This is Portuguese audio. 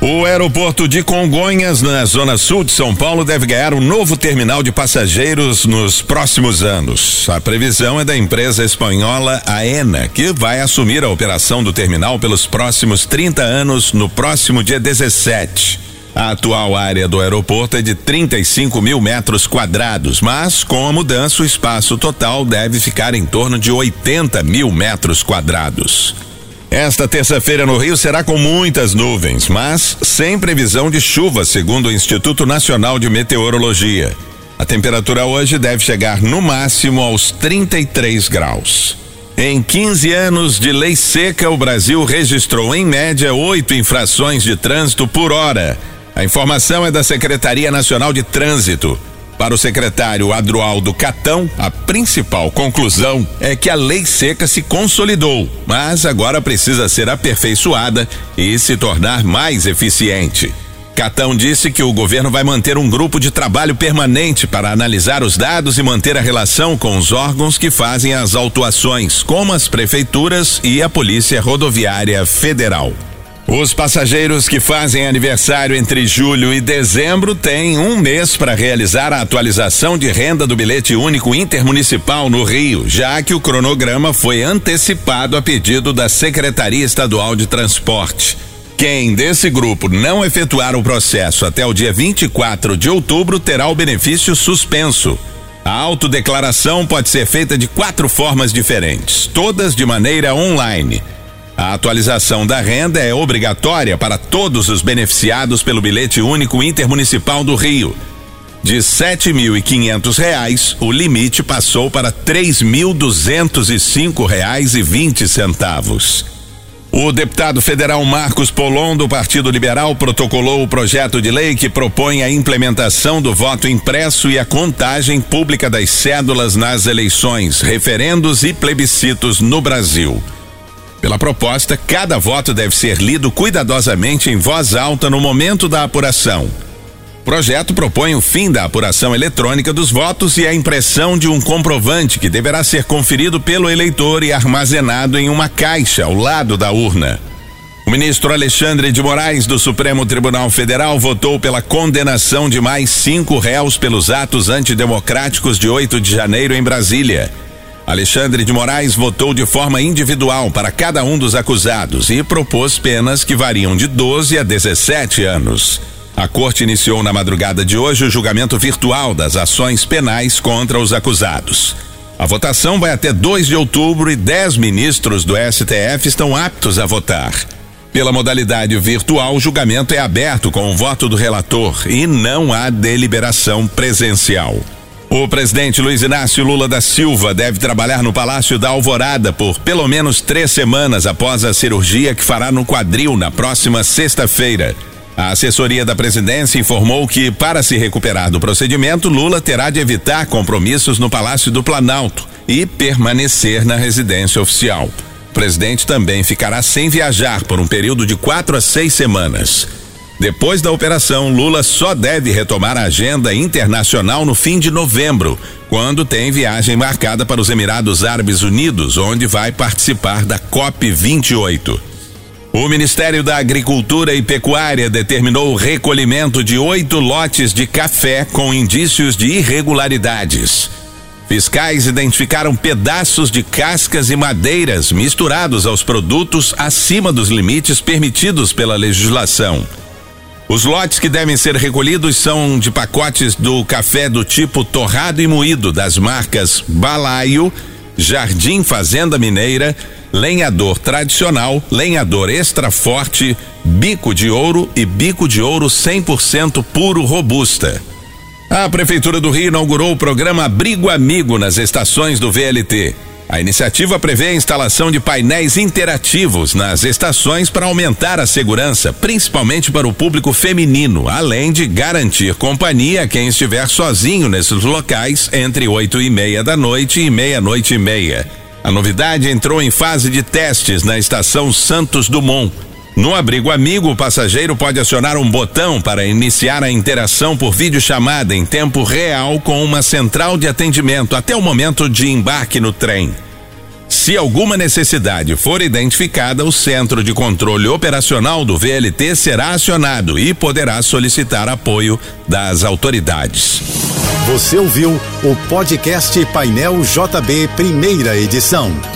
O aeroporto de Congonhas, na zona sul de São Paulo, deve ganhar um novo terminal de passageiros nos próximos anos. A previsão é da empresa espanhola AENA, que vai assumir a operação do terminal pelos próximos 30 anos, no próximo dia 17. A atual área do aeroporto é de 35 mil metros quadrados, mas com a mudança, o espaço total deve ficar em torno de 80 mil metros quadrados. Esta terça-feira no Rio será com muitas nuvens, mas sem previsão de chuva, segundo o Instituto Nacional de Meteorologia. A temperatura hoje deve chegar no máximo aos 33 graus. Em 15 anos de lei seca, o Brasil registrou em média oito infrações de trânsito por hora. A informação é da Secretaria Nacional de Trânsito. Para o secretário Adroaldo Catão, a principal conclusão é que a lei seca se consolidou, mas agora precisa ser aperfeiçoada e se tornar mais eficiente. Catão disse que o governo vai manter um grupo de trabalho permanente para analisar os dados e manter a relação com os órgãos que fazem as autuações, como as prefeituras e a Polícia Rodoviária Federal. Os passageiros que fazem aniversário entre julho e dezembro têm um mês para realizar a atualização de renda do bilhete único intermunicipal no Rio, já que o cronograma foi antecipado a pedido da Secretaria Estadual de Transporte. Quem desse grupo não efetuar o processo até o dia 24 de outubro terá o benefício suspenso. A autodeclaração pode ser feita de quatro formas diferentes, todas de maneira online. A atualização da renda é obrigatória para todos os beneficiados pelo bilhete único intermunicipal do Rio. De sete mil e quinhentos reais, o limite passou para três mil duzentos e cinco reais e vinte centavos. O deputado federal Marcos Polon, do Partido Liberal, protocolou o projeto de lei que propõe a implementação do voto impresso e a contagem pública das cédulas nas eleições, referendos e plebiscitos no Brasil. Pela proposta, cada voto deve ser lido cuidadosamente em voz alta no momento da apuração. O projeto propõe o fim da apuração eletrônica dos votos e a impressão de um comprovante que deverá ser conferido pelo eleitor e armazenado em uma caixa ao lado da urna. O ministro Alexandre de Moraes, do Supremo Tribunal Federal, votou pela condenação de mais cinco réus pelos atos antidemocráticos de 8 de janeiro em Brasília. Alexandre de Moraes votou de forma individual para cada um dos acusados e propôs penas que variam de 12 a 17 anos. A corte iniciou na madrugada de hoje o julgamento virtual das ações penais contra os acusados. A votação vai até 2 de outubro e 10 ministros do STF estão aptos a votar. Pela modalidade virtual, o julgamento é aberto com o voto do relator e não há deliberação presencial. O presidente Luiz Inácio Lula da Silva deve trabalhar no Palácio da Alvorada por pelo menos três semanas após a cirurgia que fará no quadril na próxima sexta-feira. A assessoria da presidência informou que, para se recuperar do procedimento, Lula terá de evitar compromissos no Palácio do Planalto e permanecer na residência oficial. O presidente também ficará sem viajar por um período de quatro a seis semanas. Depois da operação, Lula só deve retomar a agenda internacional no fim de novembro, quando tem viagem marcada para os Emirados Árabes Unidos, onde vai participar da COP 28. O Ministério da Agricultura e Pecuária determinou o recolhimento de oito lotes de café com indícios de irregularidades. Fiscais identificaram pedaços de cascas e madeiras misturados aos produtos acima dos limites permitidos pela legislação. Os lotes que devem ser recolhidos são de pacotes do café do tipo torrado e moído das marcas Balaio, Jardim Fazenda Mineira, Lenhador Tradicional, Lenhador Extra Forte, Bico de Ouro e Bico de Ouro 100% puro robusta. A Prefeitura do Rio inaugurou o programa Abrigo Amigo nas estações do VLT. A iniciativa prevê a instalação de painéis interativos nas estações para aumentar a segurança, principalmente para o público feminino, além de garantir companhia a quem estiver sozinho nesses locais entre oito e meia da noite e meia-noite e meia. A novidade entrou em fase de testes na estação Santos Dumont. No abrigo amigo, o passageiro pode acionar um botão para iniciar a interação por videochamada em tempo real com uma central de atendimento até o momento de embarque no trem. Se alguma necessidade for identificada, o Centro de Controle Operacional do VLT será acionado e poderá solicitar apoio das autoridades. Você ouviu o podcast Painel JB, primeira edição.